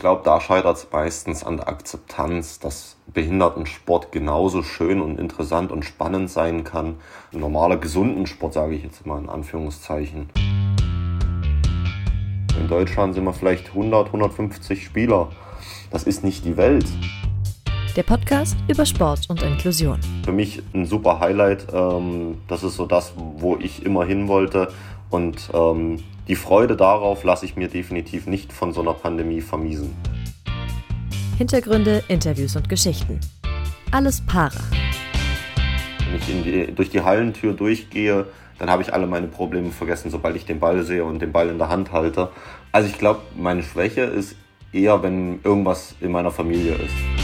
glaube, da scheitert es meistens an der Akzeptanz, dass Behindertensport genauso schön und interessant und spannend sein kann. Ein normaler, gesunden Sport, sage ich jetzt mal in Anführungszeichen. In Deutschland sind wir vielleicht 100, 150 Spieler. Das ist nicht die Welt. Der Podcast über Sport und Inklusion. Für mich ein super Highlight. Ähm, das ist so das, wo ich immer hin wollte. Und ähm, die Freude darauf lasse ich mir definitiv nicht von so einer Pandemie vermiesen. Hintergründe, Interviews und Geschichten. Alles Para. Wenn ich die, durch die Hallentür durchgehe, dann habe ich alle meine Probleme vergessen, sobald ich den Ball sehe und den Ball in der Hand halte. Also ich glaube, meine Schwäche ist eher, wenn irgendwas in meiner Familie ist.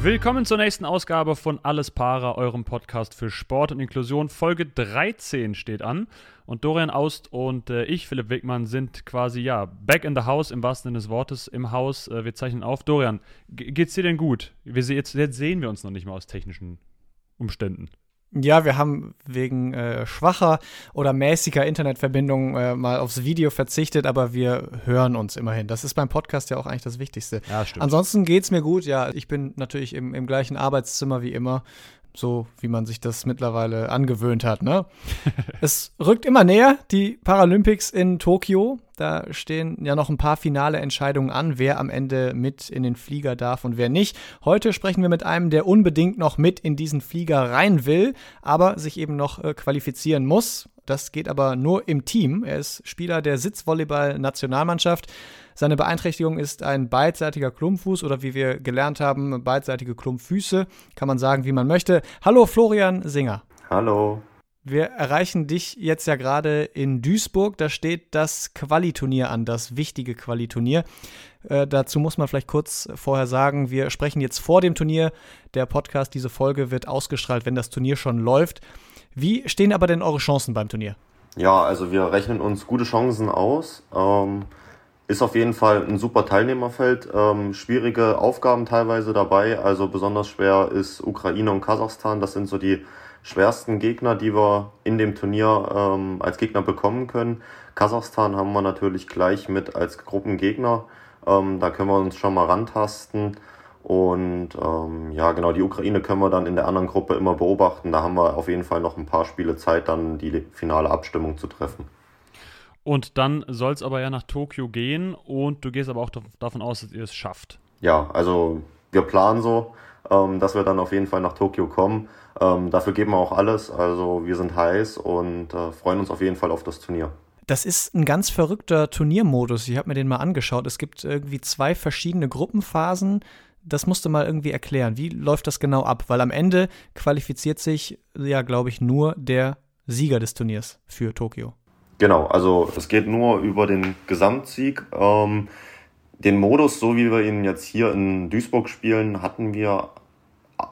Willkommen zur nächsten Ausgabe von Alles Para, eurem Podcast für Sport und Inklusion. Folge 13 steht an. Und Dorian Aust und äh, ich, Philipp Wegmann, sind quasi, ja, back in the house im wahrsten Sinne des Wortes, im Haus. Äh, wir zeichnen auf. Dorian, geht's dir denn gut? Wir, jetzt, jetzt sehen wir uns noch nicht mal aus technischen Umständen. Ja, wir haben wegen äh, schwacher oder mäßiger Internetverbindung äh, mal aufs Video verzichtet, aber wir hören uns immerhin. Das ist beim Podcast ja auch eigentlich das Wichtigste. Ja, stimmt. Ansonsten geht's mir gut. Ja, ich bin natürlich im, im gleichen Arbeitszimmer wie immer so wie man sich das mittlerweile angewöhnt hat. Ne? es rückt immer näher, die Paralympics in Tokio. Da stehen ja noch ein paar finale Entscheidungen an, wer am Ende mit in den Flieger darf und wer nicht. Heute sprechen wir mit einem, der unbedingt noch mit in diesen Flieger rein will, aber sich eben noch äh, qualifizieren muss. Das geht aber nur im Team. Er ist Spieler der Sitzvolleyball-Nationalmannschaft. Seine Beeinträchtigung ist ein beidseitiger Klumpfuß oder wie wir gelernt haben, beidseitige Klumpfüße. Kann man sagen, wie man möchte. Hallo Florian Singer. Hallo. Wir erreichen dich jetzt ja gerade in Duisburg. Da steht das Qualiturnier an, das wichtige Qualiturnier. Äh, dazu muss man vielleicht kurz vorher sagen, wir sprechen jetzt vor dem Turnier. Der Podcast, diese Folge wird ausgestrahlt, wenn das Turnier schon läuft. Wie stehen aber denn eure Chancen beim Turnier? Ja, also wir rechnen uns gute Chancen aus. Ähm, ist auf jeden Fall ein super Teilnehmerfeld. Ähm, schwierige Aufgaben teilweise dabei. Also besonders schwer ist Ukraine und Kasachstan. Das sind so die schwersten Gegner, die wir in dem Turnier ähm, als Gegner bekommen können. Kasachstan haben wir natürlich gleich mit als Gruppengegner. Ähm, da können wir uns schon mal rantasten. Und ähm, ja, genau, die Ukraine können wir dann in der anderen Gruppe immer beobachten. Da haben wir auf jeden Fall noch ein paar Spiele Zeit, dann die finale Abstimmung zu treffen. Und dann soll es aber ja nach Tokio gehen und du gehst aber auch davon aus, dass ihr es schafft. Ja, also wir planen so, ähm, dass wir dann auf jeden Fall nach Tokio kommen. Ähm, dafür geben wir auch alles. Also wir sind heiß und äh, freuen uns auf jeden Fall auf das Turnier. Das ist ein ganz verrückter Turniermodus. Ich habe mir den mal angeschaut. Es gibt irgendwie zwei verschiedene Gruppenphasen. Das musst du mal irgendwie erklären. Wie läuft das genau ab? Weil am Ende qualifiziert sich ja, glaube ich, nur der Sieger des Turniers für Tokio. Genau, also es geht nur über den Gesamtsieg. Ähm, den Modus, so wie wir ihn jetzt hier in Duisburg spielen, hatten wir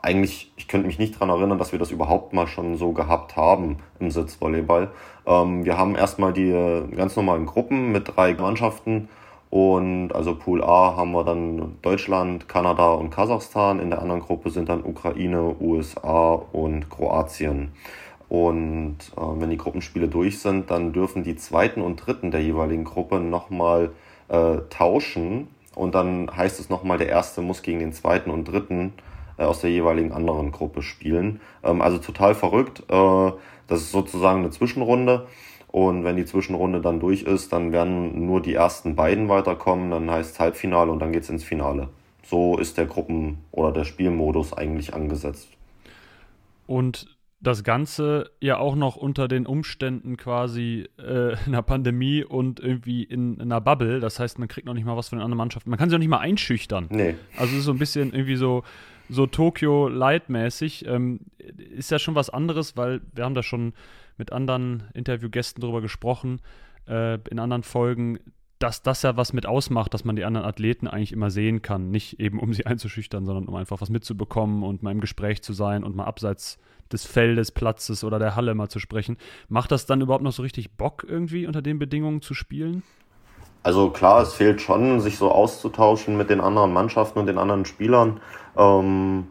eigentlich, ich könnte mich nicht daran erinnern, dass wir das überhaupt mal schon so gehabt haben im Sitzvolleyball. Ähm, wir haben erstmal die ganz normalen Gruppen mit drei Mannschaften und also Pool A haben wir dann Deutschland, Kanada und Kasachstan. In der anderen Gruppe sind dann Ukraine, USA und Kroatien. Und äh, wenn die Gruppenspiele durch sind, dann dürfen die zweiten und dritten der jeweiligen Gruppe nochmal äh, tauschen. Und dann heißt es nochmal, der erste muss gegen den zweiten und dritten äh, aus der jeweiligen anderen Gruppe spielen. Ähm, also total verrückt. Äh, das ist sozusagen eine Zwischenrunde. Und wenn die Zwischenrunde dann durch ist, dann werden nur die ersten beiden weiterkommen. Dann heißt es Halbfinale und dann geht es ins Finale. So ist der Gruppen- oder der Spielmodus eigentlich angesetzt. Und das Ganze ja auch noch unter den Umständen quasi äh, einer Pandemie und irgendwie in, in, einer Bubble. Das heißt, man kriegt noch nicht mal was von den anderen Mannschaften. Man kann sie auch nicht mal einschüchtern. Nee. Also es ist so ein bisschen irgendwie so, so Tokio Light-mäßig. Ähm, ist ja schon was anderes, weil wir haben da schon mit anderen Interviewgästen drüber gesprochen, äh, in anderen Folgen, dass das ja was mit ausmacht, dass man die anderen Athleten eigentlich immer sehen kann. Nicht eben, um sie einzuschüchtern, sondern um einfach was mitzubekommen und mal im Gespräch zu sein und mal abseits des Feldes, Platzes oder der Halle mal zu sprechen. Macht das dann überhaupt noch so richtig Bock, irgendwie unter den Bedingungen zu spielen? Also klar, es fehlt schon, sich so auszutauschen mit den anderen Mannschaften und den anderen Spielern. Ähm,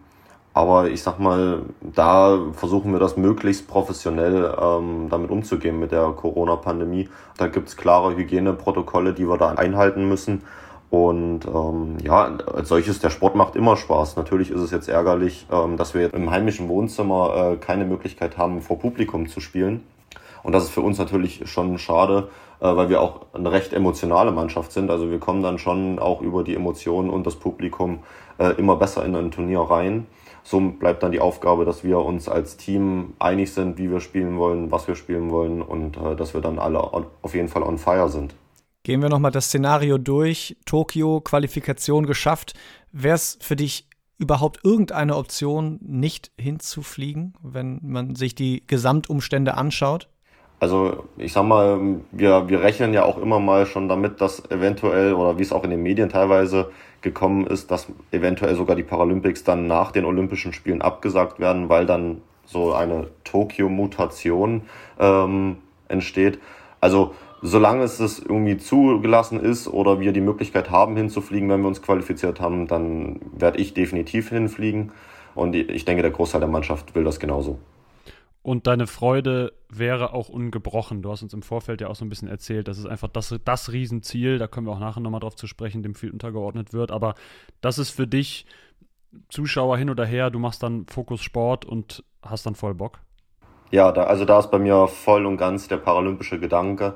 Aber ich sag mal, da versuchen wir das möglichst professionell ähm, damit umzugehen mit der Corona-Pandemie. Da gibt's klare Hygieneprotokolle, die wir da einhalten müssen. Und ähm, ja, als solches, der Sport macht immer Spaß. Natürlich ist es jetzt ärgerlich, ähm, dass wir im heimischen Wohnzimmer äh, keine Möglichkeit haben, vor Publikum zu spielen. Und das ist für uns natürlich schon schade, äh, weil wir auch eine recht emotionale Mannschaft sind. Also wir kommen dann schon auch über die Emotionen und das Publikum äh, immer besser in ein Turnier rein so bleibt dann die Aufgabe, dass wir uns als Team einig sind, wie wir spielen wollen, was wir spielen wollen und äh, dass wir dann alle auf jeden Fall on fire sind. Gehen wir nochmal das Szenario durch. Tokio, Qualifikation geschafft. Wäre es für dich überhaupt irgendeine Option, nicht hinzufliegen, wenn man sich die Gesamtumstände anschaut? Also ich sag mal, wir, wir rechnen ja auch immer mal schon damit, dass eventuell, oder wie es auch in den Medien teilweise gekommen ist, dass eventuell sogar die Paralympics dann nach den Olympischen Spielen abgesagt werden, weil dann so eine Tokio-Mutation ähm, entsteht. Also solange es es irgendwie zugelassen ist oder wir die Möglichkeit haben hinzufliegen, wenn wir uns qualifiziert haben, dann werde ich definitiv hinfliegen. Und ich denke, der Großteil der Mannschaft will das genauso. Und deine Freude wäre auch ungebrochen. Du hast uns im Vorfeld ja auch so ein bisschen erzählt, das ist einfach das, das Riesenziel, da kommen wir auch nachher nochmal drauf zu sprechen, dem viel untergeordnet wird. Aber das ist für dich, Zuschauer hin oder her, du machst dann Fokus Sport und hast dann voll Bock? Ja, da, also da ist bei mir voll und ganz der paralympische Gedanke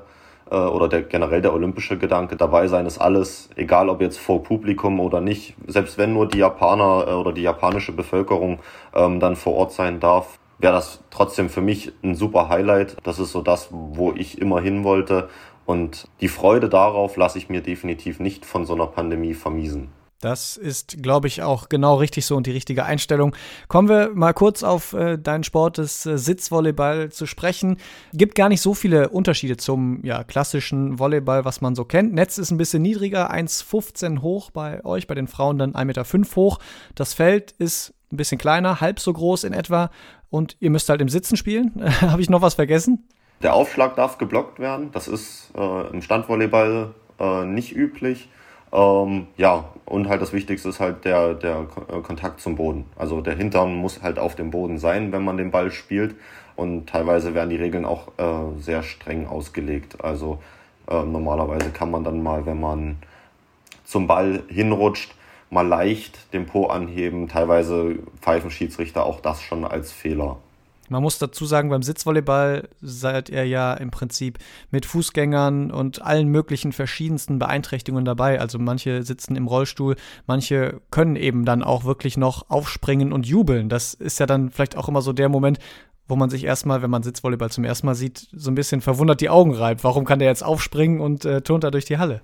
äh, oder der, generell der olympische Gedanke. Dabei sein ist alles, egal ob jetzt vor Publikum oder nicht. Selbst wenn nur die Japaner äh, oder die japanische Bevölkerung ähm, dann vor Ort sein darf, wäre das trotzdem für mich ein super Highlight. Das ist so das, wo ich immer hin wollte. Und die Freude darauf lasse ich mir definitiv nicht von so einer Pandemie vermiesen. Das ist, glaube ich, auch genau richtig so und die richtige Einstellung. Kommen wir mal kurz auf äh, deinen Sport des äh, Sitzvolleyball zu sprechen. Gibt gar nicht so viele Unterschiede zum ja, klassischen Volleyball, was man so kennt. Netz ist ein bisschen niedriger, 1,15 hoch bei euch, bei den Frauen dann 1,5 Meter hoch. Das Feld ist ein bisschen kleiner, halb so groß in etwa und ihr müsst halt im Sitzen spielen. Habe ich noch was vergessen? Der Aufschlag darf geblockt werden. Das ist äh, im Standvolleyball äh, nicht üblich. Ähm, ja, und halt das Wichtigste ist halt der, der äh, Kontakt zum Boden. Also der Hintern muss halt auf dem Boden sein, wenn man den Ball spielt. Und teilweise werden die Regeln auch äh, sehr streng ausgelegt. Also äh, normalerweise kann man dann mal, wenn man zum Ball hinrutscht, mal leicht den Po anheben. Teilweise pfeifen Schiedsrichter auch das schon als Fehler. Man muss dazu sagen, beim Sitzvolleyball seid ihr ja im Prinzip mit Fußgängern und allen möglichen verschiedensten Beeinträchtigungen dabei. Also manche sitzen im Rollstuhl, manche können eben dann auch wirklich noch aufspringen und jubeln. Das ist ja dann vielleicht auch immer so der Moment, wo man sich erstmal, wenn man Sitzvolleyball zum ersten Mal sieht, so ein bisschen verwundert die Augen reibt. Warum kann der jetzt aufspringen und äh, turnt da durch die Halle?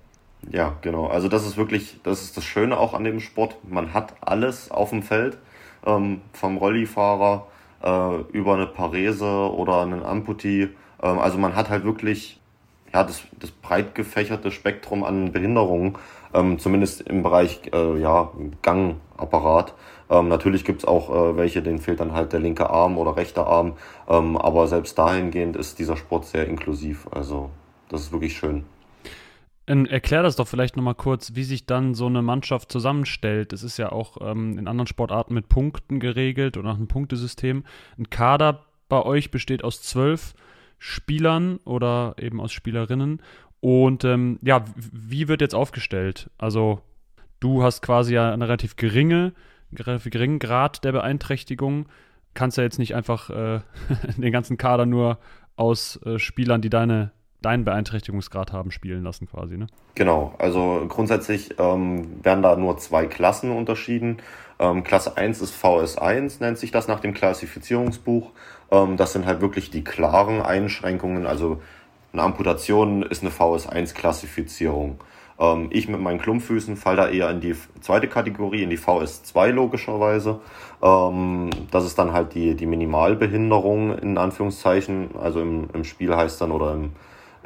Ja, genau. Also das ist wirklich, das ist das Schöne auch an dem Sport. Man hat alles auf dem Feld, ähm, vom Rollifahrer äh, über eine Parese oder einen Amputi. Ähm, also man hat halt wirklich ja, das, das breit gefächerte Spektrum an Behinderungen, ähm, zumindest im Bereich äh, ja, Gangapparat. Ähm, natürlich gibt's auch äh, welche, denen fehlt dann halt der linke Arm oder rechte Arm, ähm, aber selbst dahingehend ist dieser Sport sehr inklusiv. Also das ist wirklich schön. Erklär das doch vielleicht nochmal kurz, wie sich dann so eine Mannschaft zusammenstellt. Es ist ja auch ähm, in anderen Sportarten mit Punkten geregelt oder nach einem Punktesystem. Ein Kader bei euch besteht aus zwölf Spielern oder eben aus Spielerinnen. Und ähm, ja, wie wird jetzt aufgestellt? Also, du hast quasi ja eine relativ geringe, relativ geringen Grad der Beeinträchtigung. Kannst ja jetzt nicht einfach äh, den ganzen Kader nur aus äh, Spielern, die deine deinen Beeinträchtigungsgrad haben spielen lassen quasi, ne? Genau, also grundsätzlich ähm, werden da nur zwei Klassen unterschieden. Ähm, Klasse 1 ist VS1, nennt sich das nach dem Klassifizierungsbuch. Ähm, das sind halt wirklich die klaren Einschränkungen. Also eine Amputation ist eine VS1-Klassifizierung. Ähm, ich mit meinen Klumpfüßen fall da eher in die zweite Kategorie, in die VS2 logischerweise. Ähm, das ist dann halt die, die Minimalbehinderung in Anführungszeichen. Also im, im Spiel heißt dann oder im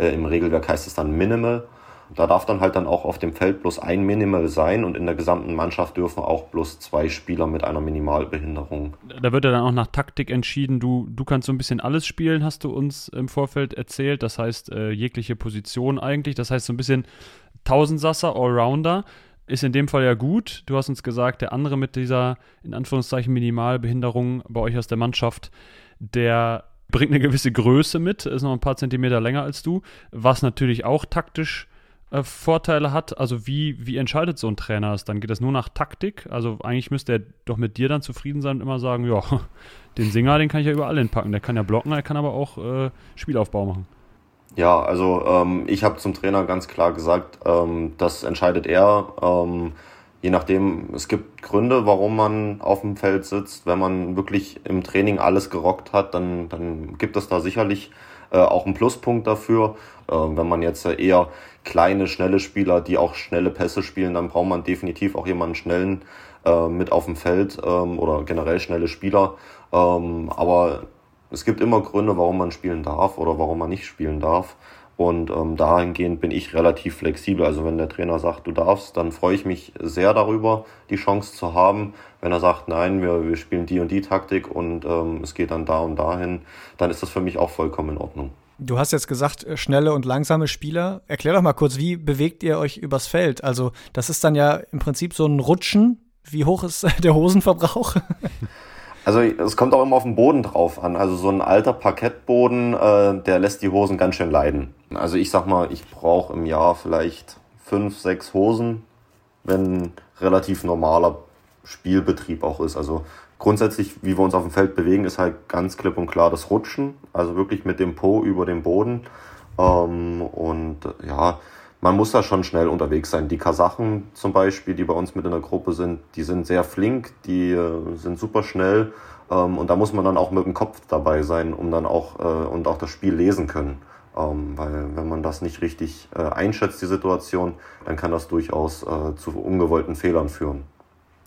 äh, Im Regelwerk heißt es dann Minimal. Da darf dann halt dann auch auf dem Feld bloß ein Minimal sein und in der gesamten Mannschaft dürfen auch bloß zwei Spieler mit einer Minimalbehinderung. Da wird ja dann auch nach Taktik entschieden. Du, du kannst so ein bisschen alles spielen, hast du uns im Vorfeld erzählt. Das heißt, äh, jegliche Position eigentlich. Das heißt, so ein bisschen Tausendsasser, Allrounder. ist in dem Fall ja gut. Du hast uns gesagt, der andere mit dieser, in Anführungszeichen, Minimalbehinderung bei euch aus der Mannschaft, der bringt eine gewisse Größe mit, ist noch ein paar Zentimeter länger als du, was natürlich auch taktisch äh, Vorteile hat. Also wie, wie entscheidet so ein Trainer es dann? Geht das nur nach Taktik? Also eigentlich müsste er doch mit dir dann zufrieden sein und immer sagen, ja, den Singer, den kann ich ja überall hinpacken. Der kann ja blocken, er kann aber auch äh, Spielaufbau machen. Ja, also ähm, ich habe zum Trainer ganz klar gesagt, ähm, das entscheidet er. Ähm, je nachdem, es gibt Gründe, warum man auf dem Feld sitzt. Wenn man wirklich im Training alles gerockt hat, dann, dann gibt es da sicherlich äh, auch einen Pluspunkt dafür. Äh, wenn man jetzt eher kleine, schnelle Spieler, die auch schnelle Pässe spielen, dann braucht man definitiv auch jemanden schnellen äh, mit auf dem Feld ähm, oder generell schnelle Spieler. Ähm, aber es gibt immer Gründe, warum man spielen darf oder warum man nicht spielen darf. Und ähm, dahingehend bin ich relativ flexibel. Also wenn der Trainer sagt, du darfst, dann freue ich mich sehr darüber, die Chance zu haben. Wenn er sagt, nein, wir, wir spielen die und die Taktik und ähm, es geht dann da und dahin, dann ist das für mich auch vollkommen in Ordnung. Du hast jetzt gesagt, äh, schnelle und langsame Spieler. Erklär doch mal kurz, wie bewegt ihr euch übers Feld? Also, das ist dann ja im Prinzip so ein Rutschen. Wie hoch ist der Hosenverbrauch? Also es kommt auch immer auf den Boden drauf an. Also so ein alter Parkettboden, äh, der lässt die Hosen ganz schön leiden. Also ich sag mal, ich brauche im Jahr vielleicht fünf, sechs Hosen, wenn relativ normaler Spielbetrieb auch ist. Also grundsätzlich, wie wir uns auf dem Feld bewegen, ist halt ganz klipp und klar das Rutschen. Also wirklich mit dem Po über den Boden. Ähm, und ja, man muss da schon schnell unterwegs sein. Die Kasachen zum Beispiel, die bei uns mit in der Gruppe sind, die sind sehr flink, die äh, sind super schnell ähm, und da muss man dann auch mit dem Kopf dabei sein, um dann auch äh, und auch das Spiel lesen können. Ähm, weil wenn man das nicht richtig äh, einschätzt, die Situation, dann kann das durchaus äh, zu ungewollten Fehlern führen.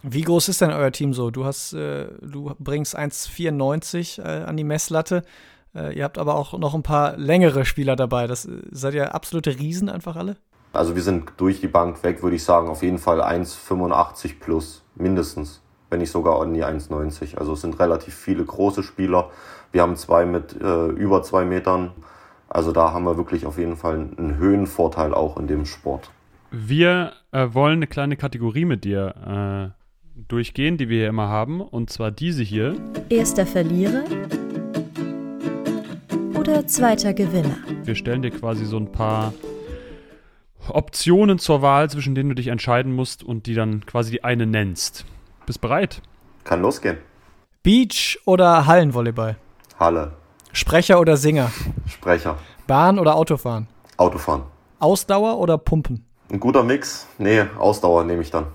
Wie groß ist denn euer Team so? Du hast, äh, du bringst 1,94 äh, an die Messlatte. Äh, ihr habt aber auch noch ein paar längere Spieler dabei. Das äh, seid ihr absolute Riesen einfach alle? Also wir sind durch die Bank weg, würde ich sagen, auf jeden Fall 1,85 plus, mindestens, wenn nicht sogar an die 1,90. Also es sind relativ viele große Spieler. Wir haben zwei mit äh, über zwei Metern. Also da haben wir wirklich auf jeden Fall einen Höhenvorteil auch in dem Sport. Wir äh, wollen eine kleine Kategorie mit dir äh, durchgehen, die wir hier immer haben, und zwar diese hier. Erster Verlierer oder zweiter Gewinner? Wir stellen dir quasi so ein paar Optionen zur Wahl, zwischen denen du dich entscheiden musst und die dann quasi die eine nennst. Bist bereit? Kann losgehen. Beach oder Hallenvolleyball? Halle. Sprecher oder Singer? Sprecher. Bahn oder Autofahren? Autofahren. Ausdauer oder Pumpen? Ein guter Mix. Nee, Ausdauer nehme ich dann.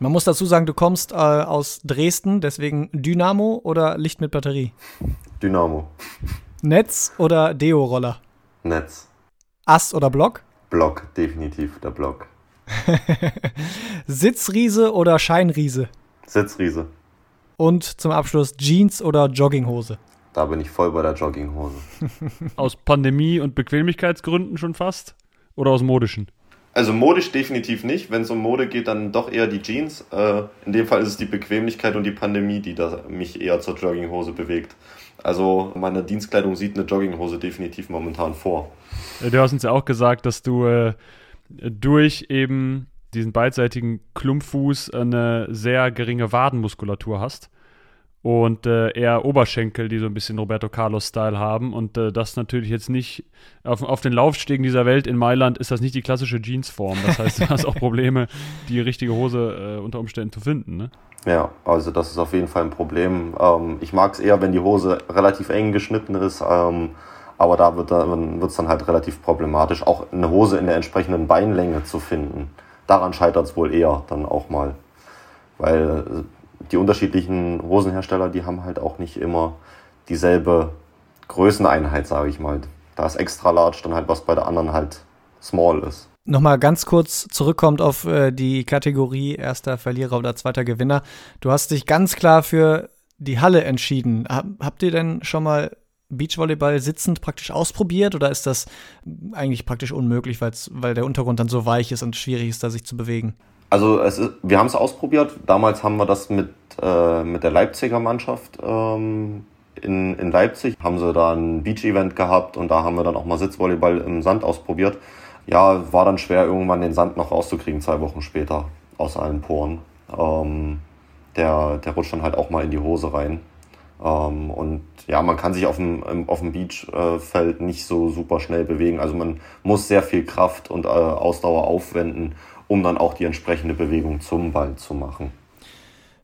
Man muss dazu sagen, du kommst äh, aus Dresden, deswegen Dynamo oder Licht mit Batterie? Dynamo. Netz oder Deo-Roller? Netz. Ast oder Block? Block, definitiv der Block. Sitzriese oder Scheinriese? Sitzriese. Und zum Abschluss Jeans oder Jogginghose? Da bin ich voll bei der Jogginghose. aus Pandemie- und Bequemlichkeitsgründen schon fast? Oder aus modischen? Also modisch definitiv nicht. Wenn es um Mode geht, dann doch eher die Jeans. Äh, in dem Fall ist es die Bequemlichkeit und die Pandemie, die da mich eher zur Jogginghose bewegt. Also meine Dienstkleidung sieht eine Jogginghose definitiv momentan vor. Du hast uns ja auch gesagt, dass du äh, durch eben diesen beidseitigen Klumpfuß eine sehr geringe Wadenmuskulatur hast und äh, eher Oberschenkel, die so ein bisschen Roberto Carlos-Style haben. Und äh, das natürlich jetzt nicht auf, auf, den Laufstegen dieser Welt in Mailand ist das nicht die klassische Jeansform. Das heißt, du hast auch Probleme, die richtige Hose äh, unter Umständen zu finden. Ne? Ja, also das ist auf jeden Fall ein Problem. Ähm, ich mag es eher, wenn die Hose relativ eng geschnitten ist, ähm, aber da wird es dann halt relativ problematisch, auch eine Hose in der entsprechenden Beinlänge zu finden. Daran scheitert es wohl eher dann auch mal. Weil äh, die unterschiedlichen Hosenhersteller, die haben halt auch nicht immer dieselbe Größeneinheit, sage ich mal. Da ist extra large dann halt was bei der anderen halt small ist nochmal ganz kurz zurückkommt auf äh, die Kategorie erster Verlierer oder zweiter Gewinner. Du hast dich ganz klar für die Halle entschieden. Hab, habt ihr denn schon mal Beachvolleyball sitzend praktisch ausprobiert oder ist das eigentlich praktisch unmöglich, weil der Untergrund dann so weich ist und schwierig ist, da sich zu bewegen? Also ist, wir haben es ausprobiert. Damals haben wir das mit, äh, mit der Leipziger Mannschaft ähm, in, in Leipzig. Haben sie da ein Beach-Event gehabt und da haben wir dann auch mal Sitzvolleyball im Sand ausprobiert ja, war dann schwer, irgendwann den Sand noch rauszukriegen, zwei Wochen später. aus allen Poren. Ähm, der, der rutscht dann halt auch mal in die Hose rein. Ähm, und ja, man kann sich auf dem, auf dem Beachfeld nicht so super schnell bewegen. Also man muss sehr viel Kraft und äh, Ausdauer aufwenden, um dann auch die entsprechende Bewegung zum Ball zu machen.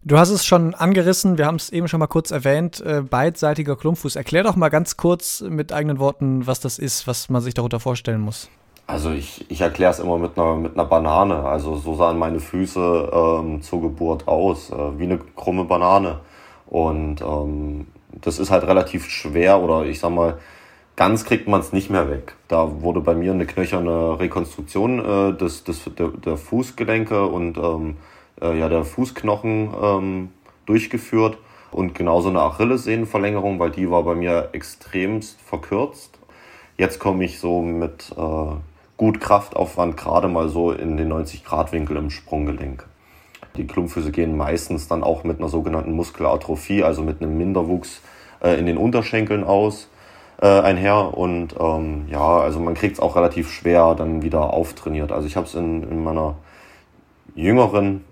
Du hast es schon angerissen, wir haben es eben schon mal kurz erwähnt, äh, beidseitiger Klumpfuß. Erklär doch mal ganz kurz mit eigenen Worten, was das ist, was man sich darunter vorstellen muss. Also ich, ich erkläre es immer mit einer, mit einer Banane. Also so sahen meine Füße ähm, zur Geburt aus, äh, wie eine krumme Banane. Und ähm, das ist halt relativ schwer oder ich sag mal, ganz kriegt man es nicht mehr weg. Da wurde bei mir eine knöcherne Rekonstruktion äh, des, des, der, der Fußgelenke und ähm, äh, ja, der Fußknochen ähm, durchgeführt und genauso eine Achillessehnenverlängerung, weil die war bei mir extremst verkürzt. Jetzt komme ich so mit äh, gut Kraftaufwand gerade mal so in den 90-Grad-Winkel im Sprunggelenk. Die Klumpfüße gehen meistens dann auch mit einer sogenannten Muskelatrophie, also mit einem Minderwuchs äh, in den Unterschenkeln aus äh, einher. Und ähm, ja, also man kriegt es auch relativ schwer dann wieder auftrainiert. Also ich habe es in, in meiner jüngeren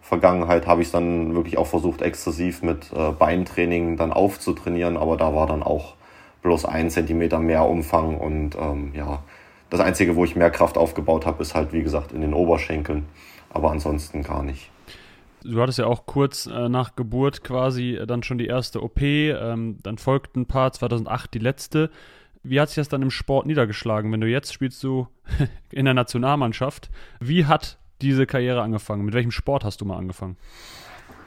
Vergangenheit habe ich dann wirklich auch versucht, exzessiv mit äh, Beintraining dann aufzutrainieren, aber da war dann auch bloß ein Zentimeter mehr Umfang und ähm, ja, das Einzige, wo ich mehr Kraft aufgebaut habe, ist halt, wie gesagt, in den Oberschenkeln, aber ansonsten gar nicht. Du hattest ja auch kurz äh, nach Geburt quasi äh, dann schon die erste OP, ähm, dann folgten ein paar, 2008 die letzte. Wie hat sich das dann im Sport niedergeschlagen? Wenn du jetzt spielst du in der Nationalmannschaft, wie hat diese Karriere angefangen? Mit welchem Sport hast du mal angefangen?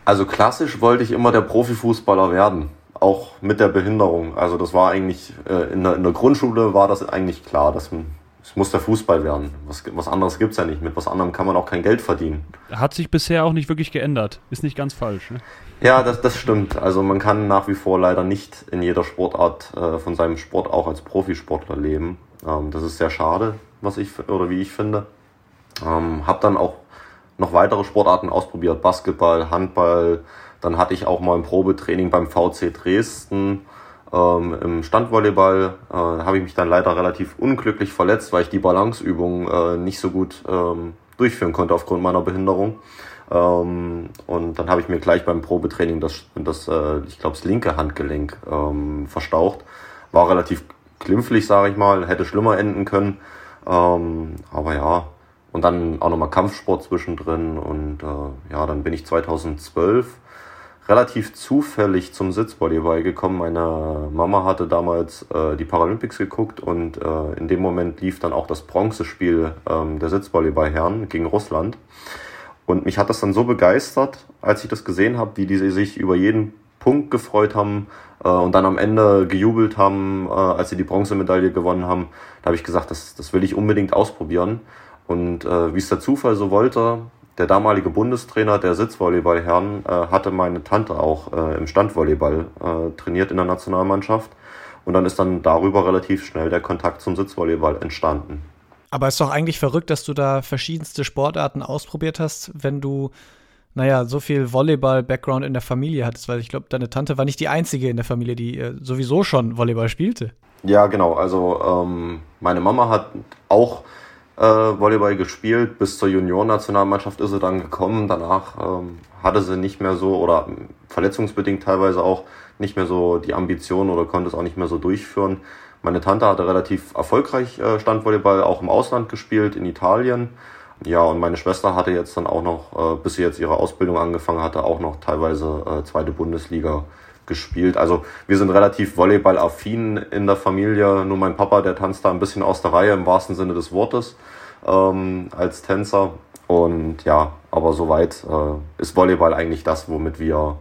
Also klassisch wollte ich immer der Profifußballer werden, auch mit der Behinderung. Also das war eigentlich, äh, in, der, in der Grundschule war das eigentlich klar, dass man, es muss der Fußball werden. Was, was anderes gibt es ja nicht. Mit was anderem kann man auch kein Geld verdienen. Hat sich bisher auch nicht wirklich geändert. Ist nicht ganz falsch. Ne? Ja, das, das stimmt. Also man kann nach wie vor leider nicht in jeder Sportart äh, von seinem Sport auch als Profisportler leben. Ähm, das ist sehr schade, was ich oder wie ich finde. Ähm, habe dann auch noch weitere Sportarten ausprobiert, Basketball, Handball. Dann hatte ich auch mal ein Probetraining beim VC Dresden ähm, im Standvolleyball. Äh, habe ich mich dann leider relativ unglücklich verletzt, weil ich die Balanceübung äh, nicht so gut ähm, durchführen konnte aufgrund meiner Behinderung. Ähm, und dann habe ich mir gleich beim Probetraining das, das äh, ich glaube, das linke Handgelenk ähm, verstaucht. War relativ glimpflich, sage ich mal, hätte schlimmer enden können. Ähm, aber ja, und dann auch nochmal Kampfsport zwischendrin. Und äh, ja, dann bin ich 2012 relativ zufällig zum Sitzvolleyball gekommen. Meine Mama hatte damals äh, die Paralympics geguckt und äh, in dem Moment lief dann auch das Bronzespiel ähm, der Sitzvolleyballherren gegen Russland. Und mich hat das dann so begeistert, als ich das gesehen habe, wie die sich über jeden Punkt gefreut haben äh, und dann am Ende gejubelt haben, äh, als sie die Bronzemedaille gewonnen haben. Da habe ich gesagt, das, das will ich unbedingt ausprobieren. Und äh, wie es der Zufall so wollte, der damalige Bundestrainer der Sitzvolleyballherren äh, hatte meine Tante auch äh, im Standvolleyball äh, trainiert in der Nationalmannschaft. Und dann ist dann darüber relativ schnell der Kontakt zum Sitzvolleyball entstanden. Aber es ist doch eigentlich verrückt, dass du da verschiedenste Sportarten ausprobiert hast, wenn du, naja, so viel Volleyball-Background in der Familie hattest, weil ich glaube, deine Tante war nicht die einzige in der Familie, die äh, sowieso schon Volleyball spielte. Ja, genau. Also ähm, meine Mama hat auch äh, Volleyball gespielt. Bis zur Juniorennationalmannschaft ist sie dann gekommen. Danach ähm, hatte sie nicht mehr so oder verletzungsbedingt teilweise auch nicht mehr so die Ambition oder konnte es auch nicht mehr so durchführen. Meine Tante hatte relativ erfolgreich äh, Standvolleyball auch im Ausland gespielt, in Italien. Ja, und meine Schwester hatte jetzt dann auch noch, äh, bis sie jetzt ihre Ausbildung angefangen hatte, auch noch teilweise äh, zweite Bundesliga gespielt. Also wir sind relativ Volleyball-affin in der Familie. Nur mein Papa, der tanzt da ein bisschen aus der Reihe im wahrsten Sinne des Wortes ähm, als Tänzer. Und ja, aber soweit äh, ist Volleyball eigentlich das, womit wir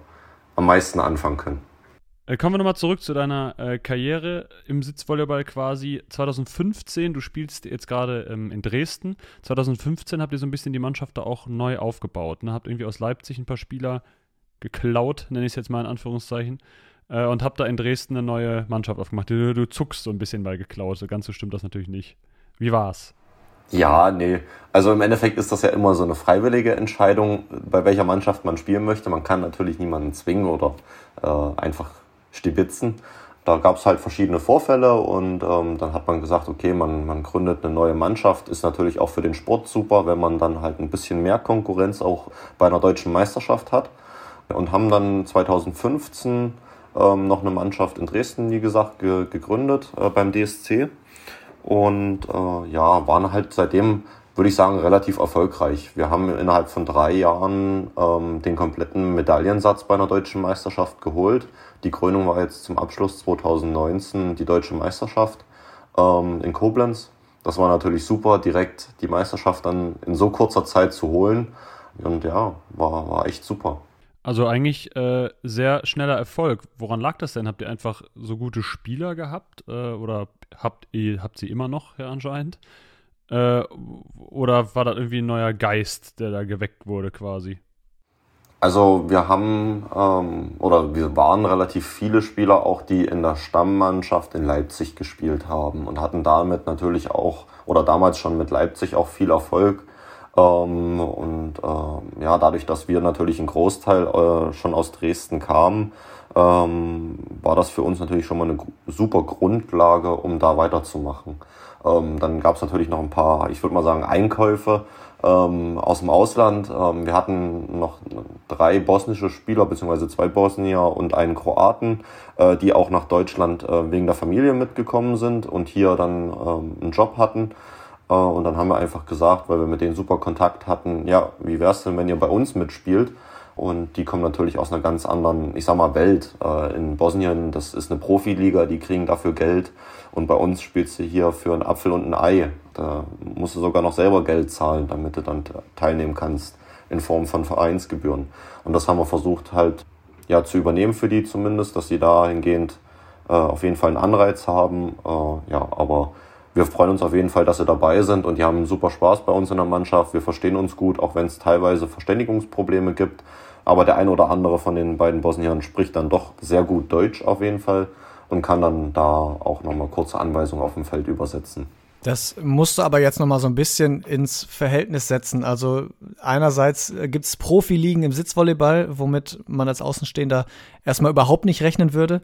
am meisten anfangen können. Äh, kommen wir nochmal zurück zu deiner äh, Karriere im Sitzvolleyball quasi. 2015, du spielst jetzt gerade ähm, in Dresden. 2015 habt ihr so ein bisschen die Mannschaft da auch neu aufgebaut. Ne? Habt irgendwie aus Leipzig ein paar Spieler geklaut, nenne ich es jetzt mal in Anführungszeichen, äh, und habe da in Dresden eine neue Mannschaft aufgemacht. Du, du zuckst so ein bisschen bei geklaut, so ganz so stimmt das natürlich nicht. Wie war's? Ja, nee. Also im Endeffekt ist das ja immer so eine freiwillige Entscheidung, bei welcher Mannschaft man spielen möchte. Man kann natürlich niemanden zwingen oder äh, einfach stibitzen. da gab es halt verschiedene Vorfälle und ähm, dann hat man gesagt, okay, man, man gründet eine neue Mannschaft. Ist natürlich auch für den Sport super, wenn man dann halt ein bisschen mehr Konkurrenz auch bei einer deutschen Meisterschaft hat. Und haben dann 2015 ähm, noch eine Mannschaft in Dresden, wie gesagt, ge gegründet äh, beim DSC. Und äh, ja, waren halt seitdem, würde ich sagen, relativ erfolgreich. Wir haben innerhalb von drei Jahren ähm, den kompletten Medaillensatz bei einer deutschen Meisterschaft geholt. Die Krönung war jetzt zum Abschluss 2019 die deutsche Meisterschaft ähm, in Koblenz. Das war natürlich super, direkt die Meisterschaft dann in so kurzer Zeit zu holen. Und ja, war, war echt super. Also eigentlich äh, sehr schneller Erfolg. Woran lag das denn? Habt ihr einfach so gute Spieler gehabt? Äh, oder habt ihr habt sie immer noch ja, anscheinend? Äh, oder war das irgendwie ein neuer Geist, der da geweckt wurde quasi? Also wir haben ähm, oder wir waren relativ viele Spieler auch, die in der Stammmannschaft in Leipzig gespielt haben und hatten damit natürlich auch oder damals schon mit Leipzig auch viel Erfolg. Ähm, und äh, ja, dadurch, dass wir natürlich ein Großteil äh, schon aus Dresden kamen, ähm, war das für uns natürlich schon mal eine super Grundlage, um da weiterzumachen. Ähm, dann gab es natürlich noch ein paar, ich würde mal sagen, Einkäufe ähm, aus dem Ausland. Ähm, wir hatten noch drei bosnische Spieler, beziehungsweise zwei Bosnier und einen Kroaten, äh, die auch nach Deutschland äh, wegen der Familie mitgekommen sind und hier dann ähm, einen Job hatten. Äh, und dann haben wir einfach gesagt, weil wir mit denen super Kontakt hatten, ja, wie wär's denn, wenn ihr bei uns mitspielt? Und die kommen natürlich aus einer ganz anderen, ich sag mal, Welt. Äh, in Bosnien, das ist eine Profiliga, die kriegen dafür Geld. Und bei uns spielst du hier für einen Apfel und ein Ei. Da musst du sogar noch selber Geld zahlen, damit du dann teilnehmen kannst in Form von Vereinsgebühren. Und das haben wir versucht halt ja zu übernehmen für die zumindest, dass sie dahingehend äh, auf jeden Fall einen Anreiz haben. Äh, ja, aber wir freuen uns auf jeden Fall, dass sie dabei sind und die haben super Spaß bei uns in der Mannschaft. Wir verstehen uns gut, auch wenn es teilweise Verständigungsprobleme gibt. Aber der eine oder andere von den beiden Bosniern spricht dann doch sehr gut Deutsch auf jeden Fall und kann dann da auch nochmal kurze Anweisungen auf dem Feld übersetzen. Das musst du aber jetzt nochmal so ein bisschen ins Verhältnis setzen. Also einerseits gibt es Profiligen im Sitzvolleyball, womit man als Außenstehender erstmal überhaupt nicht rechnen würde.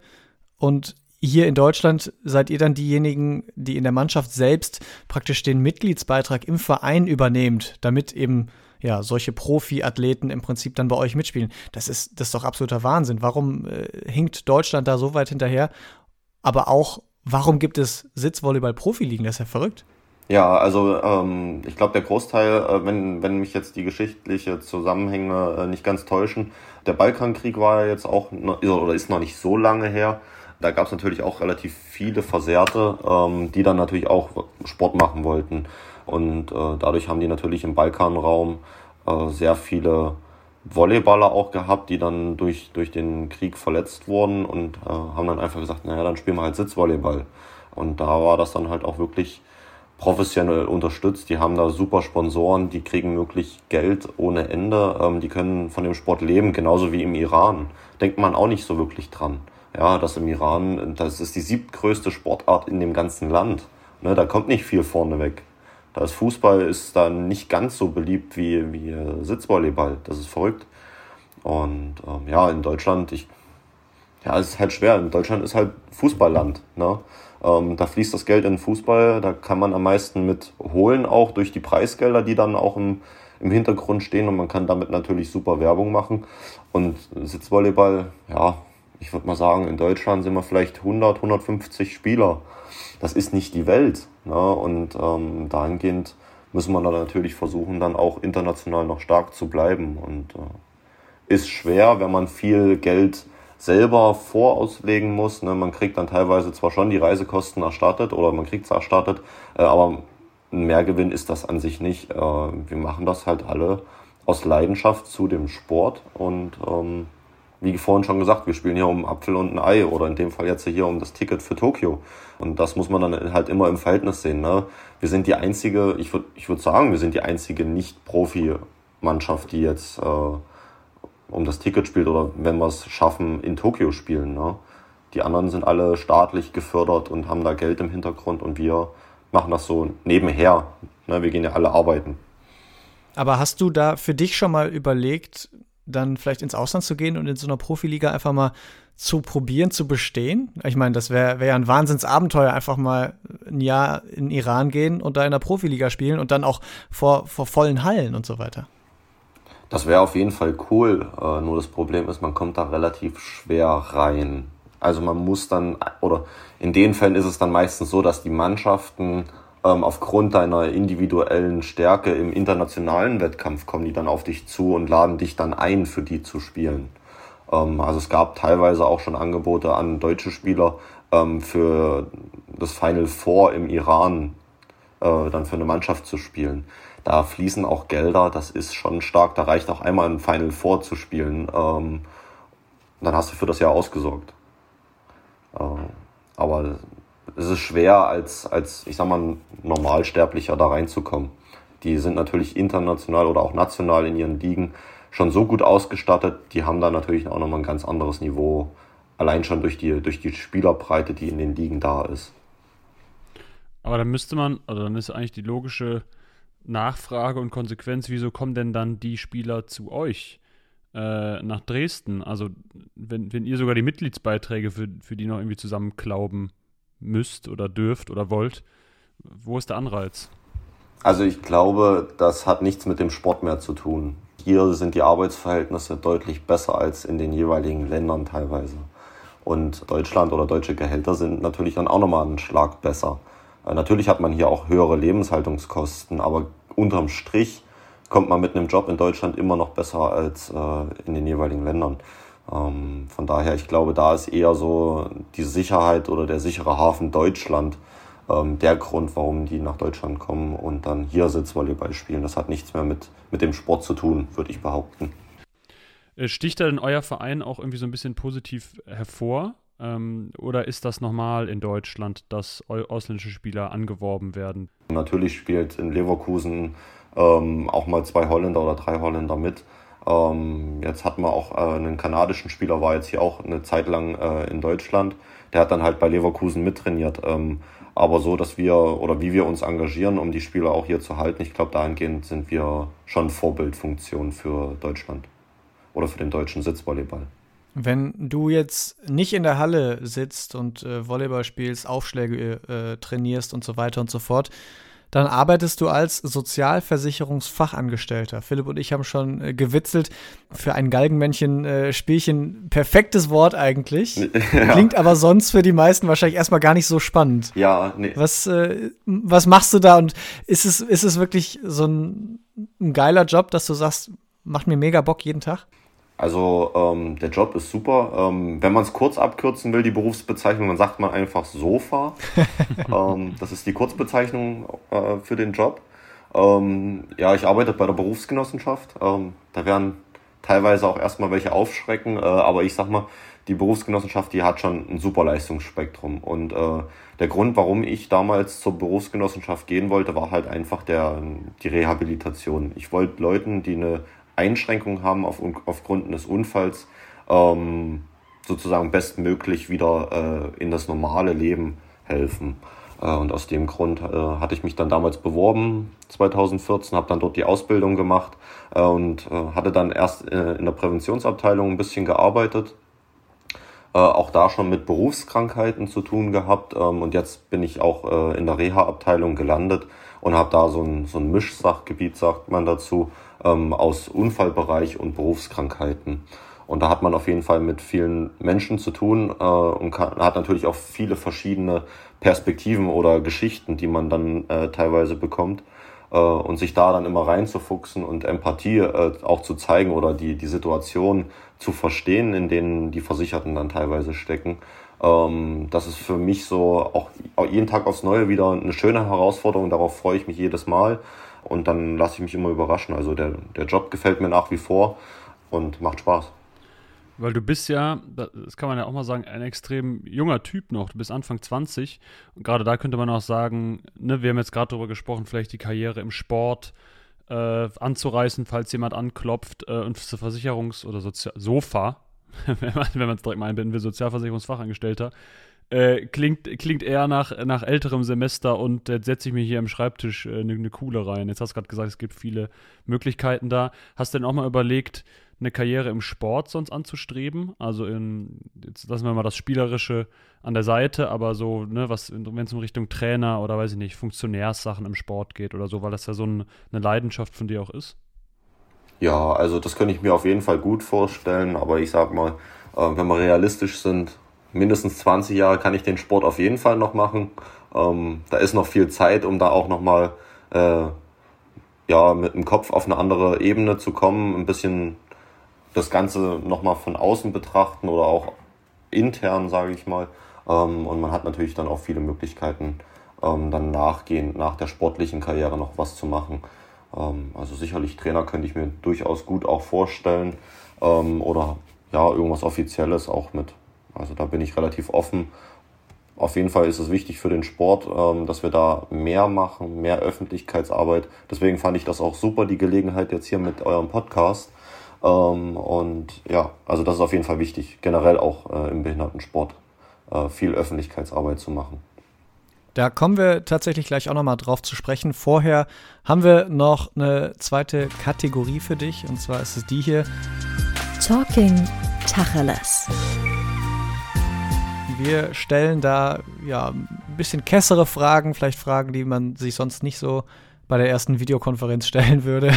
Und hier in Deutschland seid ihr dann diejenigen, die in der Mannschaft selbst praktisch den Mitgliedsbeitrag im Verein übernehmt, damit eben ja solche Profi-Athleten im Prinzip dann bei euch mitspielen. Das ist das ist doch absoluter Wahnsinn. Warum äh, hinkt Deutschland da so weit hinterher? Aber auch, warum gibt es Sitzvolleyball-Profiligen? Das ist ja verrückt. Ja, also ähm, ich glaube, der Großteil, äh, wenn, wenn mich jetzt die geschichtliche Zusammenhänge äh, nicht ganz täuschen, der Balkankrieg war ja jetzt auch noch, oder ist noch nicht so lange her. Da gab es natürlich auch relativ viele Versehrte, ähm, die dann natürlich auch Sport machen wollten. Und äh, dadurch haben die natürlich im Balkanraum äh, sehr viele Volleyballer auch gehabt, die dann durch, durch den Krieg verletzt wurden und äh, haben dann einfach gesagt, naja, dann spielen wir halt Sitzvolleyball. Und da war das dann halt auch wirklich professionell unterstützt. Die haben da super Sponsoren, die kriegen wirklich Geld ohne Ende. Ähm, die können von dem Sport leben, genauso wie im Iran. Denkt man auch nicht so wirklich dran ja, dass im Iran, das ist die siebtgrößte Sportart in dem ganzen Land. Ne, da kommt nicht viel vorne weg. Das Fußball ist dann nicht ganz so beliebt wie, wie äh, Sitzvolleyball. Das ist verrückt. Und ähm, ja, in Deutschland, ich, ja, es ist halt schwer. In Deutschland ist halt Fußballland. Ne? Ähm, da fließt das Geld in Fußball, da kann man am meisten mit holen, auch durch die Preisgelder, die dann auch im, im Hintergrund stehen und man kann damit natürlich super Werbung machen. Und Sitzvolleyball, ja, ich würde mal sagen, in Deutschland sind wir vielleicht 100, 150 Spieler. Das ist nicht die Welt. Ne? Und ähm, dahingehend müssen wir dann natürlich versuchen, dann auch international noch stark zu bleiben. Und äh, ist schwer, wenn man viel Geld selber vorauslegen muss. Ne? Man kriegt dann teilweise zwar schon die Reisekosten erstattet oder man kriegt es erstattet, äh, aber ein Mehrgewinn ist das an sich nicht. Äh, wir machen das halt alle aus Leidenschaft zu dem Sport und ähm, wie vorhin schon gesagt, wir spielen hier um Apfel und ein Ei oder in dem Fall jetzt hier um das Ticket für Tokio. Und das muss man dann halt immer im Verhältnis sehen. Ne? Wir sind die einzige, ich würde ich würd sagen, wir sind die einzige Nicht-Profi-Mannschaft, die jetzt äh, um das Ticket spielt oder wenn wir es schaffen, in Tokio spielen. Ne? Die anderen sind alle staatlich gefördert und haben da Geld im Hintergrund und wir machen das so nebenher. Ne? Wir gehen ja alle arbeiten. Aber hast du da für dich schon mal überlegt, dann vielleicht ins Ausland zu gehen und in so einer Profiliga einfach mal zu probieren, zu bestehen? Ich meine, das wäre wär ja ein Wahnsinnsabenteuer, einfach mal ein Jahr in Iran gehen und da in der Profiliga spielen und dann auch vor, vor vollen Hallen und so weiter. Das wäre auf jeden Fall cool. Äh, nur das Problem ist, man kommt da relativ schwer rein. Also man muss dann, oder in den Fällen ist es dann meistens so, dass die Mannschaften ähm, aufgrund deiner individuellen Stärke im internationalen Wettkampf kommen die dann auf dich zu und laden dich dann ein, für die zu spielen. Ähm, also es gab teilweise auch schon Angebote an deutsche Spieler ähm, für das Final Four im Iran äh, dann für eine Mannschaft zu spielen. Da fließen auch Gelder, das ist schon stark. Da reicht auch einmal ein Final Four zu spielen. Ähm, dann hast du für das Jahr ausgesorgt. Äh, aber es ist schwer, als, als, ich sag mal, Normalsterblicher da reinzukommen. Die sind natürlich international oder auch national in ihren Ligen schon so gut ausgestattet, die haben da natürlich auch nochmal ein ganz anderes Niveau, allein schon durch die, durch die Spielerbreite, die in den Ligen da ist. Aber dann müsste man, also dann ist eigentlich die logische Nachfrage und Konsequenz, wieso kommen denn dann die Spieler zu euch äh, nach Dresden? Also wenn, wenn ihr sogar die Mitgliedsbeiträge für, für die noch irgendwie zusammenklauben müsst oder dürft oder wollt, wo ist der Anreiz? Also ich glaube, das hat nichts mit dem Sport mehr zu tun. Hier sind die Arbeitsverhältnisse deutlich besser als in den jeweiligen Ländern teilweise. Und Deutschland oder deutsche Gehälter sind natürlich dann auch nochmal einen Schlag besser. Äh, natürlich hat man hier auch höhere Lebenshaltungskosten, aber unterm Strich kommt man mit einem Job in Deutschland immer noch besser als äh, in den jeweiligen Ländern. Ähm, von daher, ich glaube, da ist eher so die Sicherheit oder der sichere Hafen Deutschland ähm, der Grund, warum die nach Deutschland kommen und dann hier Sitzvolleyball spielen. Das hat nichts mehr mit, mit dem Sport zu tun, würde ich behaupten. Äh, sticht da denn euer Verein auch irgendwie so ein bisschen positiv hervor? Ähm, oder ist das normal in Deutschland, dass ausländische Spieler angeworben werden? Natürlich spielt in Leverkusen ähm, auch mal zwei Holländer oder drei Holländer mit. Ähm, jetzt hatten wir auch äh, einen kanadischen Spieler, war jetzt hier auch eine Zeit lang äh, in Deutschland. Der hat dann halt bei Leverkusen mittrainiert. Ähm, aber so, dass wir oder wie wir uns engagieren, um die Spieler auch hier zu halten, ich glaube, dahingehend sind wir schon Vorbildfunktion für Deutschland oder für den deutschen Sitzvolleyball. Wenn du jetzt nicht in der Halle sitzt und äh, Volleyball spielst, Aufschläge äh, trainierst und so weiter und so fort, dann arbeitest du als Sozialversicherungsfachangestellter. Philipp und ich haben schon äh, gewitzelt für ein Galgenmännchen-Spielchen. Äh, perfektes Wort eigentlich. Ja. Klingt aber sonst für die meisten wahrscheinlich erstmal gar nicht so spannend. Ja, nee. Was, äh, was machst du da und ist es, ist es wirklich so ein, ein geiler Job, dass du sagst, macht mir mega Bock jeden Tag? Also ähm, der Job ist super. Ähm, wenn man es kurz abkürzen will, die Berufsbezeichnung, dann sagt man einfach Sofa. ähm, das ist die Kurzbezeichnung äh, für den Job. Ähm, ja, ich arbeite bei der Berufsgenossenschaft. Ähm, da werden teilweise auch erstmal welche aufschrecken, äh, aber ich sag mal, die Berufsgenossenschaft, die hat schon ein super Leistungsspektrum. Und äh, der Grund, warum ich damals zur Berufsgenossenschaft gehen wollte, war halt einfach der, die Rehabilitation. Ich wollte Leuten, die eine Einschränkungen haben auf, aufgrund des Unfalls, ähm, sozusagen bestmöglich wieder äh, in das normale Leben helfen. Äh, und aus dem Grund äh, hatte ich mich dann damals beworben, 2014, habe dann dort die Ausbildung gemacht äh, und äh, hatte dann erst äh, in der Präventionsabteilung ein bisschen gearbeitet. auch da schon mit Berufskrankheiten zu tun gehabt ähm, und jetzt bin ich auch in der Reha-Abteilung gelandet und habe da so ein, so ein Mischsachgebiet, sagt man dazu, ähm, aus Unfallbereich und Berufskrankheiten. Und da hat man auf jeden Fall mit vielen Menschen zu tun äh, und kann, hat natürlich auch viele verschiedene Perspektiven oder Geschichten, die man dann äh, teilweise bekommt. Äh, und sich da dann immer reinzufuchsen und Empathie äh, auch zu zeigen oder die, die Situation zu verstehen, in denen die Versicherten dann teilweise stecken. Ähm, das ist für mich so auch, auch jeden Tag aufs Neue wieder eine schöne Herausforderung. Darauf freue ich mich jedes Mal und dann lasse ich mich immer überraschen. Also der, der Job gefällt mir nach wie vor und macht Spaß. Weil du bist ja, das kann man ja auch mal sagen, ein extrem junger Typ noch. Du bist Anfang 20. Und gerade da könnte man auch sagen, ne, wir haben jetzt gerade darüber gesprochen, vielleicht die Karriere im Sport äh, anzureißen, falls jemand anklopft äh, und zur Versicherungs- oder Sozi Sofa, wenn man es direkt mal einbinden will, Sozialversicherungsfachangestellter, äh, klingt, klingt eher nach, nach älterem Semester und jetzt setze ich mir hier am Schreibtisch eine äh, ne, ne coole rein. Jetzt hast du gerade gesagt, es gibt viele Möglichkeiten da. Hast du denn auch mal überlegt, eine Karriere im Sport sonst anzustreben? Also in, jetzt lassen wir mal das Spielerische an der Seite, aber so, ne, was, wenn es in Richtung Trainer oder weiß ich nicht, Funktionärssachen im Sport geht oder so, weil das ja so ein, eine Leidenschaft von dir auch ist? Ja, also das könnte ich mir auf jeden Fall gut vorstellen, aber ich sag mal, äh, wenn wir realistisch sind, mindestens 20 Jahre kann ich den Sport auf jeden Fall noch machen. Ähm, da ist noch viel Zeit, um da auch nochmal äh, ja, mit dem Kopf auf eine andere Ebene zu kommen, ein bisschen das Ganze nochmal von außen betrachten oder auch intern, sage ich mal. Ähm, und man hat natürlich dann auch viele Möglichkeiten, ähm, dann nachgehend nach der sportlichen Karriere noch was zu machen. Ähm, also sicherlich Trainer könnte ich mir durchaus gut auch vorstellen ähm, oder ja, irgendwas Offizielles auch mit. Also da bin ich relativ offen. Auf jeden Fall ist es wichtig für den Sport, ähm, dass wir da mehr machen, mehr Öffentlichkeitsarbeit. Deswegen fand ich das auch super, die Gelegenheit jetzt hier mit eurem Podcast. Ähm, und ja, also das ist auf jeden Fall wichtig, generell auch äh, im Behindertensport äh, viel Öffentlichkeitsarbeit zu machen. Da kommen wir tatsächlich gleich auch nochmal drauf zu sprechen. Vorher haben wir noch eine zweite Kategorie für dich und zwar ist es die hier. Talking Tacheles. Wir stellen da ja ein bisschen kessere Fragen, vielleicht Fragen, die man sich sonst nicht so bei der ersten Videokonferenz stellen würde.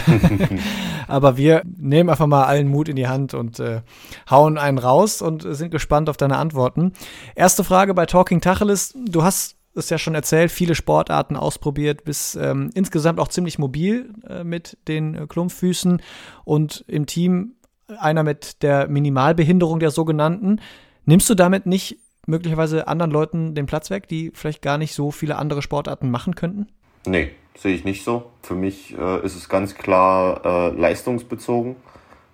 Aber wir nehmen einfach mal allen Mut in die Hand und äh, hauen einen raus und sind gespannt auf deine Antworten. Erste Frage bei Talking Tacheles. Du hast es ja schon erzählt, viele Sportarten ausprobiert, bist ähm, insgesamt auch ziemlich mobil äh, mit den äh, Klumpfüßen und im Team einer mit der Minimalbehinderung der sogenannten. Nimmst du damit nicht möglicherweise anderen Leuten den Platz weg, die vielleicht gar nicht so viele andere Sportarten machen könnten? Nee, sehe ich nicht so. Für mich äh, ist es ganz klar äh, leistungsbezogen.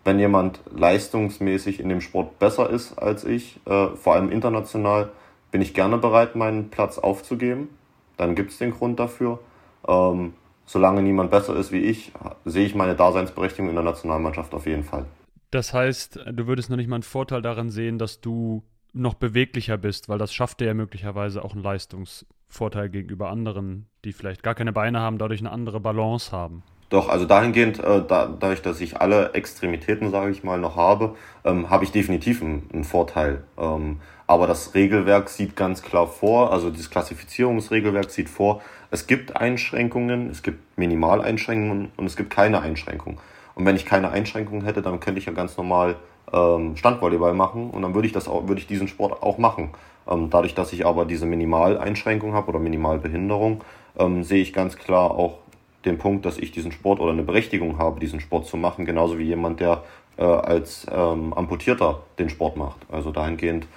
Wenn jemand leistungsmäßig in dem Sport besser ist als ich, äh, vor allem international, bin ich gerne bereit, meinen Platz aufzugeben. Dann gibt es den Grund dafür. Ähm, solange niemand besser ist wie ich, sehe ich meine Daseinsberechtigung in der Nationalmannschaft auf jeden Fall. Das heißt, du würdest noch nicht mal einen Vorteil darin sehen, dass du noch beweglicher bist, weil das schafft dir ja möglicherweise auch einen Leistungsvorteil gegenüber anderen, die vielleicht gar keine Beine haben, dadurch eine andere Balance haben. Doch, also dahingehend, äh, da, dadurch, dass ich alle Extremitäten, sage ich mal, noch habe, ähm, habe ich definitiv einen, einen Vorteil. Ähm, aber das Regelwerk sieht ganz klar vor, also dieses Klassifizierungsregelwerk sieht vor, es gibt Einschränkungen, es gibt Minimaleinschränkungen und es gibt keine Einschränkungen. Und wenn ich keine Einschränkungen hätte, dann könnte ich ja ganz normal Standvolleyball machen und dann würde ich das auch, würde ich diesen Sport auch machen. Ähm, dadurch, dass ich aber diese Minimaleinschränkung habe oder Minimalbehinderung, ähm, sehe ich ganz klar auch den Punkt, dass ich diesen Sport oder eine Berechtigung habe, diesen Sport zu machen, genauso wie jemand, der äh, als ähm, Amputierter den Sport macht. Also dahingehend,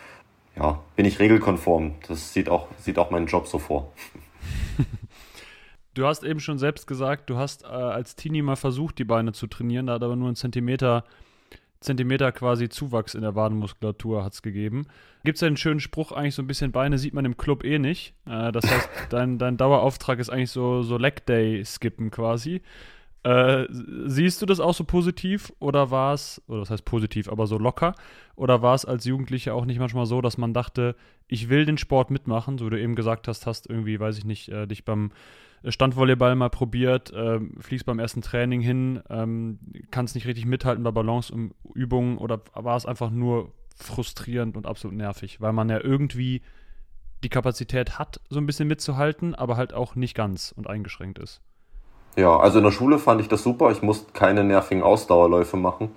ja, bin ich regelkonform. Das sieht auch, sieht auch mein Job so vor. Du hast eben schon selbst gesagt, du hast äh, als Teenie mal versucht, die Beine zu trainieren, da hat aber nur einen Zentimeter Zentimeter quasi Zuwachs in der Wadenmuskulatur hat es gegeben. Gibt es einen schönen Spruch, eigentlich so ein bisschen Beine sieht man im Club eh nicht. Äh, das heißt, dein, dein Dauerauftrag ist eigentlich so, so Leg Day skippen quasi. Äh, siehst du das auch so positiv oder war es, oder das heißt positiv, aber so locker? Oder war es als Jugendlicher auch nicht manchmal so, dass man dachte, ich will den Sport mitmachen, so wie du eben gesagt hast, hast irgendwie, weiß ich nicht, äh, dich beim Standvolleyball mal probiert, äh, fliegst beim ersten Training hin, ähm, kannst nicht richtig mithalten bei Balanceübungen oder war es einfach nur frustrierend und absolut nervig, weil man ja irgendwie die Kapazität hat, so ein bisschen mitzuhalten, aber halt auch nicht ganz und eingeschränkt ist. Ja, also in der Schule fand ich das super. Ich musste keine nervigen Ausdauerläufe machen.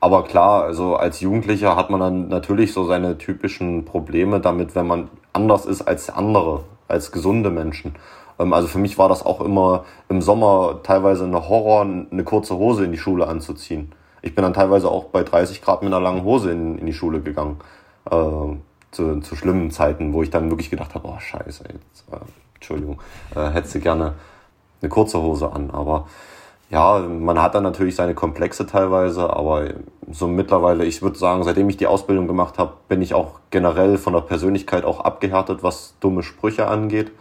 Aber klar, also als Jugendlicher hat man dann natürlich so seine typischen Probleme damit, wenn man anders ist als andere, als gesunde Menschen. Ähm, also für mich war das auch immer im Sommer teilweise eine Horror, eine kurze Hose in die Schule anzuziehen. Ich bin dann teilweise auch bei 30 Grad mit einer langen Hose in, in die Schule gegangen. Äh, zu, zu schlimmen Zeiten, wo ich dann wirklich gedacht habe, oh scheiße, jetzt, äh, Entschuldigung, äh, hättest du gerne eine kurze Hose an. Aber ja, man hat dann natürlich seine Komplexe teilweise, aber so mittlerweile, ich würde sagen, seitdem ich die Ausbildung gemacht habe, bin ich auch generell von der Persönlichkeit auch abgehärtet, was dumme Sprüche angeht.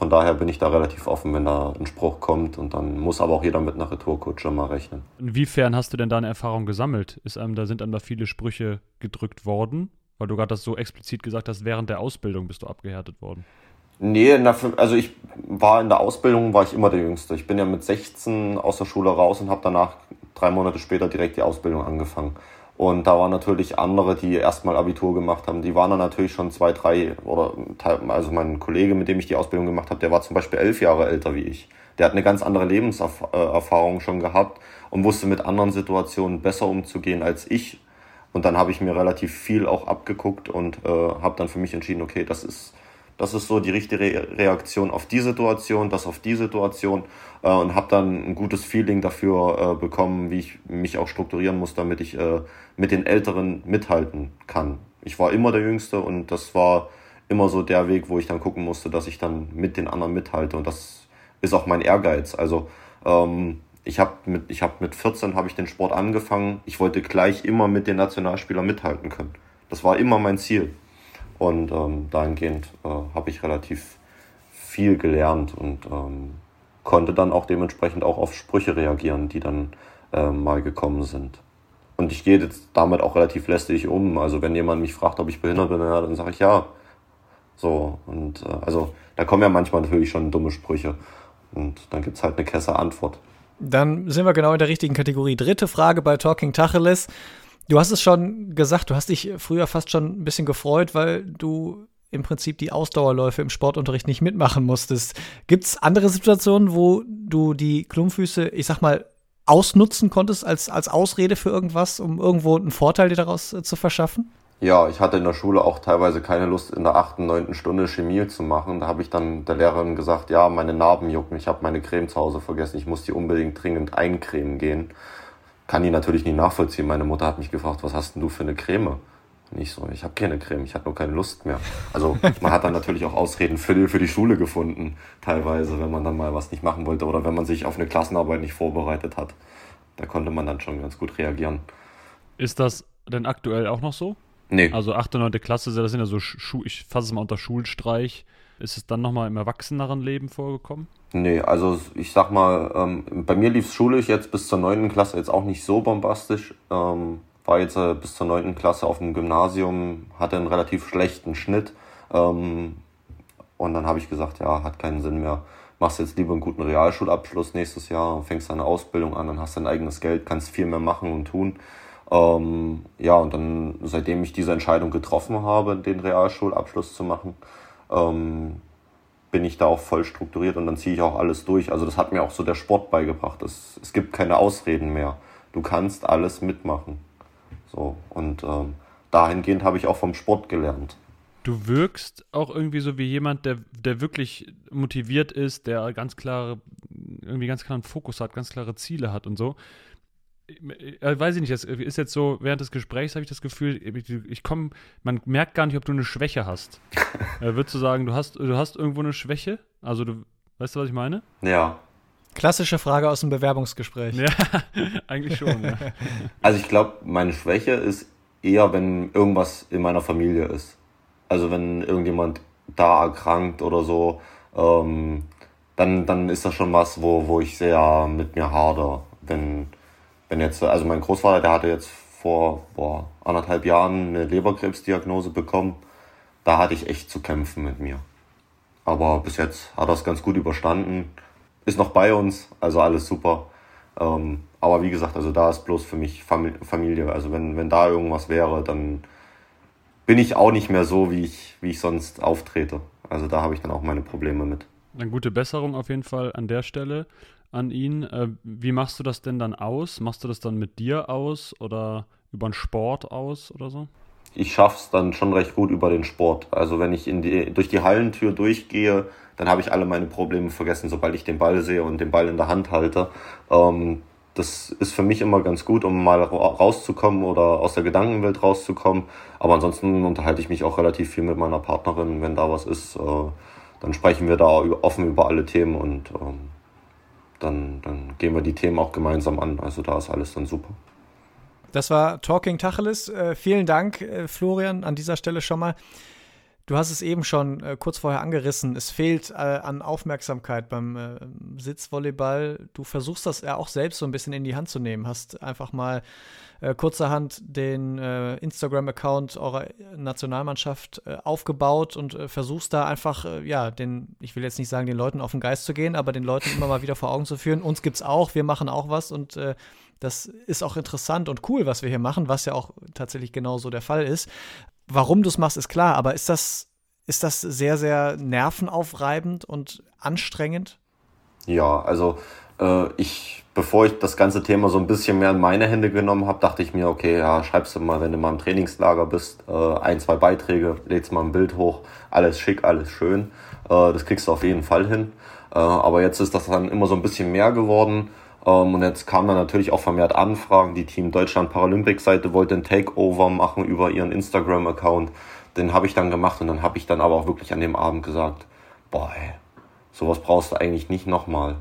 Von daher bin ich da relativ offen, wenn da ein Spruch kommt und dann muss aber auch jeder mit einer Retourkutsche mal rechnen. Inwiefern hast du denn da eine Erfahrung gesammelt? Ist einem, da sind einem da viele Sprüche gedrückt worden? Weil du gerade das so explizit gesagt hast, während der Ausbildung bist du abgehärtet worden. Nee, also ich war in der Ausbildung, war ich immer der Jüngste. Ich bin ja mit 16 aus der Schule raus und habe danach drei Monate später direkt die Ausbildung angefangen. Und da waren natürlich andere, die erstmal Abitur gemacht haben. Die waren dann natürlich schon zwei, drei oder also mein Kollege, mit dem ich die Ausbildung gemacht habe, der war zum Beispiel elf Jahre älter wie ich. Der hat eine ganz andere Lebenserfahrung schon gehabt und wusste mit anderen Situationen besser umzugehen als ich. Und dann habe ich mir relativ viel auch abgeguckt und äh, habe dann für mich entschieden, okay, das ist das ist so die richtige Reaktion auf die Situation, das auf die Situation äh, und habe dann ein gutes Feeling dafür äh, bekommen, wie ich mich auch strukturieren muss, damit ich äh, mit den Älteren mithalten kann. Ich war immer der Jüngste und das war immer so der Weg, wo ich dann gucken musste, dass ich dann mit den anderen mithalte und das ist auch mein Ehrgeiz. Also ähm, ich habe mit, hab mit 14 habe ich den Sport angefangen. Ich wollte gleich immer mit den Nationalspielern mithalten können. Das war immer mein Ziel. Und ähm, dahingehend äh, habe ich relativ viel gelernt und ähm, konnte dann auch dementsprechend auch auf Sprüche reagieren, die dann äh, mal gekommen sind. Und ich gehe jetzt damit auch relativ lästig um. Also wenn jemand mich fragt, ob ich behindert bin, dann sage ich ja. So, und äh, also da kommen ja manchmal natürlich schon dumme Sprüche. Und dann gibt es halt eine Kesse Antwort. Dann sind wir genau in der richtigen Kategorie. Dritte Frage bei Talking Tacheles. Du hast es schon gesagt, du hast dich früher fast schon ein bisschen gefreut, weil du im Prinzip die Ausdauerläufe im Sportunterricht nicht mitmachen musstest. Gibt es andere Situationen, wo du die Klumpfüße, ich sag mal, ausnutzen konntest als, als Ausrede für irgendwas, um irgendwo einen Vorteil dir daraus äh, zu verschaffen? Ja, ich hatte in der Schule auch teilweise keine Lust, in der achten, neunten Stunde Chemie zu machen. Da habe ich dann der Lehrerin gesagt, ja, meine Narben jucken, ich habe meine Creme zu Hause vergessen, ich muss die unbedingt dringend eincremen gehen kann die natürlich nicht nachvollziehen. Meine Mutter hat mich gefragt, was hast denn du für eine Creme? Nicht so, ich habe keine Creme, ich hatte nur keine Lust mehr. Also man hat dann natürlich auch Ausreden für die, für die Schule gefunden, teilweise, wenn man dann mal was nicht machen wollte oder wenn man sich auf eine Klassenarbeit nicht vorbereitet hat. Da konnte man dann schon ganz gut reagieren. Ist das denn aktuell auch noch so? Nee. Also 8. und 9. Klasse, das sind ja so, Schu ich fasse es mal unter Schulstreich. Ist es dann nochmal im erwachseneren Leben vorgekommen? Nee, also ich sag mal, ähm, bei mir lief es schulisch jetzt bis zur 9. Klasse jetzt auch nicht so bombastisch. Ähm, war jetzt äh, bis zur 9. Klasse auf dem Gymnasium, hatte einen relativ schlechten Schnitt. Ähm, und dann habe ich gesagt, ja, hat keinen Sinn mehr. Machst jetzt lieber einen guten Realschulabschluss nächstes Jahr, fängst deine Ausbildung an, dann hast dein eigenes Geld, kannst viel mehr machen und tun. Ähm, ja, und dann, seitdem ich diese Entscheidung getroffen habe, den Realschulabschluss zu machen, ähm, bin ich da auch voll strukturiert und dann ziehe ich auch alles durch. Also das hat mir auch so der Sport beigebracht. Es, es gibt keine Ausreden mehr. Du kannst alles mitmachen. So, und ähm, dahingehend habe ich auch vom Sport gelernt. Du wirkst auch irgendwie so wie jemand, der, der wirklich motiviert ist, der ganz klare, irgendwie ganz klaren Fokus hat, ganz klare Ziele hat und so weiß ich nicht, es ist jetzt so, während des Gesprächs habe ich das Gefühl, ich komme, man merkt gar nicht, ob du eine Schwäche hast. äh, würdest du sagen, du hast, du hast irgendwo eine Schwäche? Also du, weißt du, was ich meine? Ja. Klassische Frage aus dem Bewerbungsgespräch. Ja, eigentlich schon. ja. Also ich glaube, meine Schwäche ist eher, wenn irgendwas in meiner Familie ist. Also wenn irgendjemand da erkrankt oder so, ähm, dann, dann ist das schon was, wo, wo ich sehr mit mir hader. Wenn, wenn jetzt, also mein Großvater, der hatte jetzt vor boah, anderthalb Jahren eine Leberkrebsdiagnose bekommen. Da hatte ich echt zu kämpfen mit mir. Aber bis jetzt hat er es ganz gut überstanden. Ist noch bei uns, also alles super. Ähm, aber wie gesagt, also da ist bloß für mich Familie. Also wenn, wenn da irgendwas wäre, dann bin ich auch nicht mehr so, wie ich, wie ich sonst auftrete. Also da habe ich dann auch meine Probleme mit. Eine gute Besserung auf jeden Fall an der Stelle an ihn. Äh, wie machst du das denn dann aus? Machst du das dann mit dir aus oder über den Sport aus oder so? Ich schaff's dann schon recht gut über den Sport. Also wenn ich in die, durch die Hallentür durchgehe, dann habe ich alle meine Probleme vergessen, sobald ich den Ball sehe und den Ball in der Hand halte. Ähm, das ist für mich immer ganz gut, um mal rauszukommen oder aus der Gedankenwelt rauszukommen. Aber ansonsten unterhalte ich mich auch relativ viel mit meiner Partnerin, wenn da was ist. Äh, dann sprechen wir da offen über alle Themen und ähm, dann, dann gehen wir die Themen auch gemeinsam an. Also da ist alles dann super. Das war Talking Tacheles. Äh, vielen Dank, äh, Florian, an dieser Stelle schon mal. Du hast es eben schon äh, kurz vorher angerissen. Es fehlt äh, an Aufmerksamkeit beim äh, Sitzvolleyball. Du versuchst das ja auch selbst so ein bisschen in die Hand zu nehmen. Hast einfach mal äh, kurzerhand den äh, Instagram-Account eurer Nationalmannschaft äh, aufgebaut und versuchst da einfach, ja, den, ich will jetzt nicht sagen, den Leuten auf den Geist zu gehen, aber den Leuten immer mal wieder vor Augen zu führen. Uns gibt's auch, wir machen auch was und das ist auch interessant und cool, was wir hier machen, was ja auch tatsächlich genauso der Fall ist. Warum du es machst, ist klar, aber ist das, ist das sehr, sehr nervenaufreibend und anstrengend? Ja, also äh, ich, bevor ich das ganze Thema so ein bisschen mehr in meine Hände genommen habe, dachte ich mir, okay, ja, schreibst du mal, wenn du mal im Trainingslager bist, äh, ein, zwei Beiträge, lädst mal ein Bild hoch, alles schick, alles schön. Äh, das kriegst du auf jeden Fall hin. Äh, aber jetzt ist das dann immer so ein bisschen mehr geworden. Ähm, und jetzt kamen dann natürlich auch vermehrt Anfragen. Die Team Deutschland Paralympic Seite wollte ein Takeover machen über ihren Instagram-Account. Den habe ich dann gemacht und dann habe ich dann aber auch wirklich an dem Abend gesagt, boah, ey, sowas brauchst du eigentlich nicht nochmal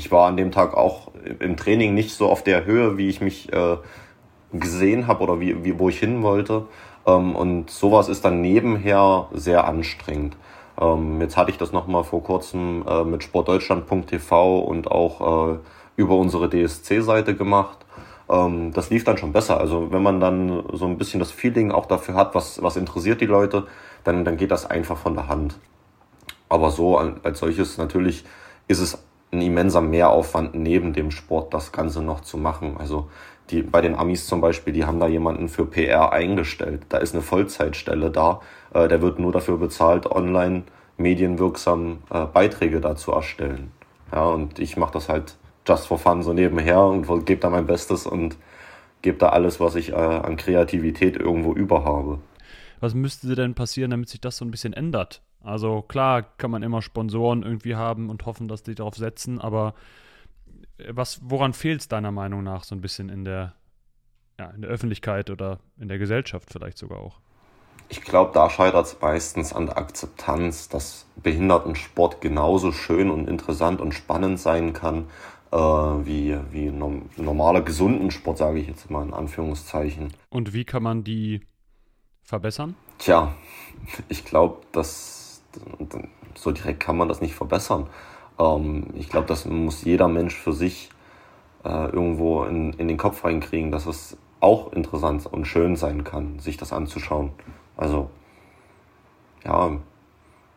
ich war an dem Tag auch im Training nicht so auf der Höhe, wie ich mich äh, gesehen habe oder wie, wie, wo ich hin wollte. Ähm, und sowas ist dann nebenher sehr anstrengend. Ähm, jetzt hatte ich das nochmal vor kurzem äh, mit sportdeutschland.tv und auch äh, über unsere DSC-Seite gemacht. Ähm, das lief dann schon besser. Also wenn man dann so ein bisschen das Feeling auch dafür hat, was, was interessiert die Leute, dann, dann geht das einfach von der Hand. Aber so als solches natürlich ist es ein immenser Mehraufwand neben dem Sport, das Ganze noch zu machen. Also die, bei den Amis zum Beispiel, die haben da jemanden für PR eingestellt. Da ist eine Vollzeitstelle da. Äh, der wird nur dafür bezahlt, online medienwirksam äh, Beiträge dazu erstellen. Ja, und ich mache das halt just for fun so nebenher und gebe da mein Bestes und gebe da alles, was ich äh, an Kreativität irgendwo über habe. Was müsste denn passieren, damit sich das so ein bisschen ändert? Also klar kann man immer Sponsoren irgendwie haben und hoffen, dass die darauf setzen, aber äh, was, woran fehlt es deiner Meinung nach so ein bisschen in der, ja, in der Öffentlichkeit oder in der Gesellschaft vielleicht sogar auch? Ich glaube, da scheitert es meistens an der Akzeptanz, dass Behindertensport genauso schön und interessant und spannend sein kann äh, wie, wie normaler gesunden Sport, sage ich jetzt mal in Anführungszeichen. Und wie kann man die verbessern? Tja, ich glaube, dass so direkt kann man das nicht verbessern. Ähm, ich glaube, das muss jeder Mensch für sich äh, irgendwo in, in den Kopf reinkriegen, dass es auch interessant und schön sein kann, sich das anzuschauen. Also, ja,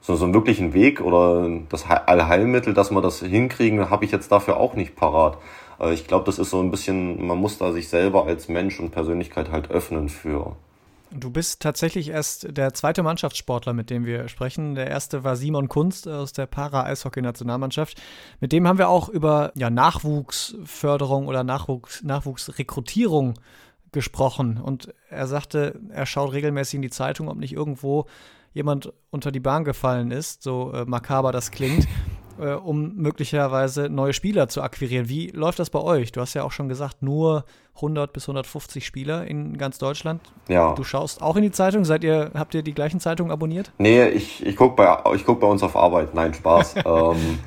so, so einen wirklichen Weg oder das Allheilmittel, dass wir das hinkriegen, habe ich jetzt dafür auch nicht parat. Ich glaube, das ist so ein bisschen, man muss da sich selber als Mensch und Persönlichkeit halt öffnen für. Du bist tatsächlich erst der zweite Mannschaftssportler, mit dem wir sprechen. Der erste war Simon Kunst aus der Para-Eishockey-Nationalmannschaft. Mit dem haben wir auch über ja, Nachwuchsförderung oder Nachwuchs, Nachwuchsrekrutierung gesprochen. Und er sagte, er schaut regelmäßig in die Zeitung, ob nicht irgendwo jemand unter die Bahn gefallen ist, so äh, makaber das klingt äh, um möglicherweise neue Spieler zu akquirieren. Wie läuft das bei euch? Du hast ja auch schon gesagt, nur 100 bis 150 Spieler in ganz Deutschland. Ja. Du schaust auch in die Zeitung. Seid ihr, habt ihr die gleichen Zeitungen abonniert? Nee, ich, ich gucke bei, guck bei uns auf Arbeit. Nein, Spaß. ähm,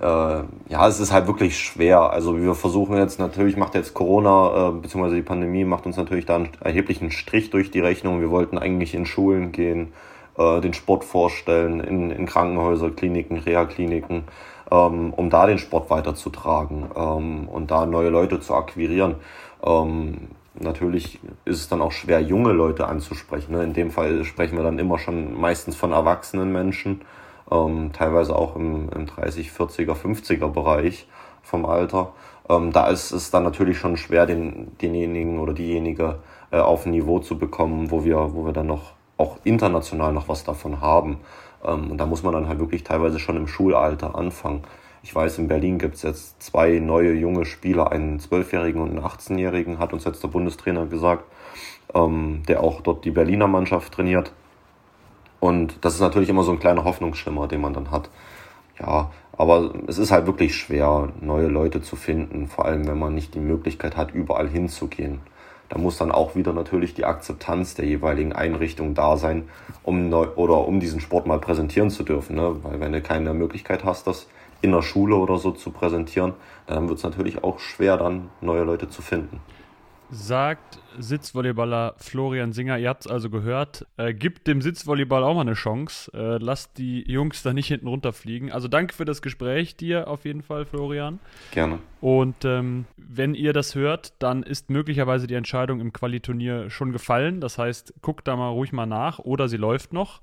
äh, ja, es ist halt wirklich schwer. Also wir versuchen jetzt natürlich, macht jetzt Corona, äh, beziehungsweise die Pandemie macht uns natürlich da einen erheblichen Strich durch die Rechnung. Wir wollten eigentlich in Schulen gehen äh, den Sport vorstellen in, in Krankenhäuser, Kliniken, Reha-Kliniken, ähm, um da den Sport weiterzutragen ähm, und da neue Leute zu akquirieren. Ähm, natürlich ist es dann auch schwer, junge Leute anzusprechen. Ne? In dem Fall sprechen wir dann immer schon meistens von erwachsenen Menschen, ähm, teilweise auch im, im 30, 40er, 50er Bereich vom Alter. Ähm, da ist es dann natürlich schon schwer, den, denjenigen oder diejenige äh, auf ein Niveau zu bekommen, wo wir, wo wir dann noch auch international noch was davon haben. Ähm, und da muss man dann halt wirklich teilweise schon im Schulalter anfangen. Ich weiß, in Berlin gibt es jetzt zwei neue junge Spieler, einen Zwölfjährigen und einen 18-Jährigen, hat uns jetzt der Bundestrainer gesagt, ähm, der auch dort die Berliner Mannschaft trainiert. Und das ist natürlich immer so ein kleiner Hoffnungsschimmer, den man dann hat. Ja, aber es ist halt wirklich schwer, neue Leute zu finden, vor allem wenn man nicht die Möglichkeit hat, überall hinzugehen. Da muss dann auch wieder natürlich die Akzeptanz der jeweiligen Einrichtung da sein, um neu, oder um diesen Sport mal präsentieren zu dürfen. Ne? Weil wenn du keine Möglichkeit hast, das in der Schule oder so zu präsentieren, dann wird es natürlich auch schwer, dann neue Leute zu finden. Sagt Sitzvolleyballer Florian Singer, ihr habt es also gehört, äh, gibt dem Sitzvolleyball auch mal eine Chance. Äh, lasst die Jungs da nicht hinten runterfliegen. Also danke für das Gespräch dir auf jeden Fall, Florian. Gerne. Und ähm, wenn ihr das hört, dann ist möglicherweise die Entscheidung im Qualiturnier schon gefallen. Das heißt, guckt da mal ruhig mal nach oder sie läuft noch.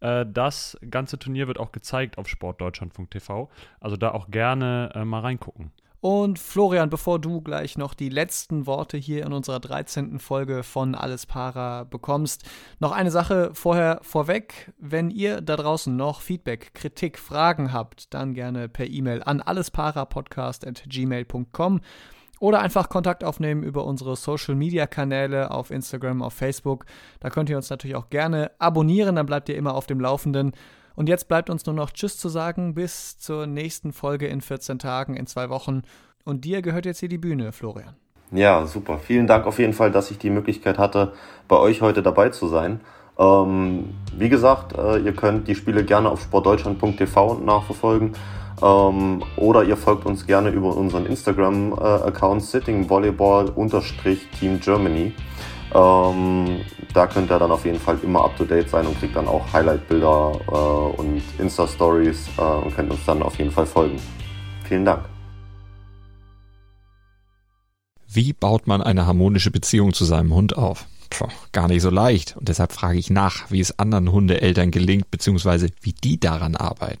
Äh, das ganze Turnier wird auch gezeigt auf sportdeutschland.tv. Also da auch gerne äh, mal reingucken. Und Florian, bevor du gleich noch die letzten Worte hier in unserer 13. Folge von Alles Para bekommst, noch eine Sache vorher vorweg. Wenn ihr da draußen noch Feedback, Kritik, Fragen habt, dann gerne per E-Mail an allesparapodcast.gmail.com oder einfach Kontakt aufnehmen über unsere Social Media Kanäle auf Instagram, auf Facebook. Da könnt ihr uns natürlich auch gerne abonnieren, dann bleibt ihr immer auf dem Laufenden. Und jetzt bleibt uns nur noch Tschüss zu sagen bis zur nächsten Folge in 14 Tagen, in zwei Wochen. Und dir gehört jetzt hier die Bühne, Florian. Ja, super. Vielen Dank auf jeden Fall, dass ich die Möglichkeit hatte, bei euch heute dabei zu sein. Ähm, wie gesagt, äh, ihr könnt die Spiele gerne auf sportdeutschland.tv nachverfolgen. Ähm, oder ihr folgt uns gerne über unseren Instagram-Account äh, Sitting Volleyball Team Germany. Ähm, da könnt ihr dann auf jeden Fall immer up to date sein und kriegt dann auch Highlight-Bilder äh, und Insta-Stories äh, und könnt uns dann auf jeden Fall folgen. Vielen Dank. Wie baut man eine harmonische Beziehung zu seinem Hund auf? Puh, gar nicht so leicht. Und deshalb frage ich nach, wie es anderen Hundeeltern gelingt, beziehungsweise wie die daran arbeiten.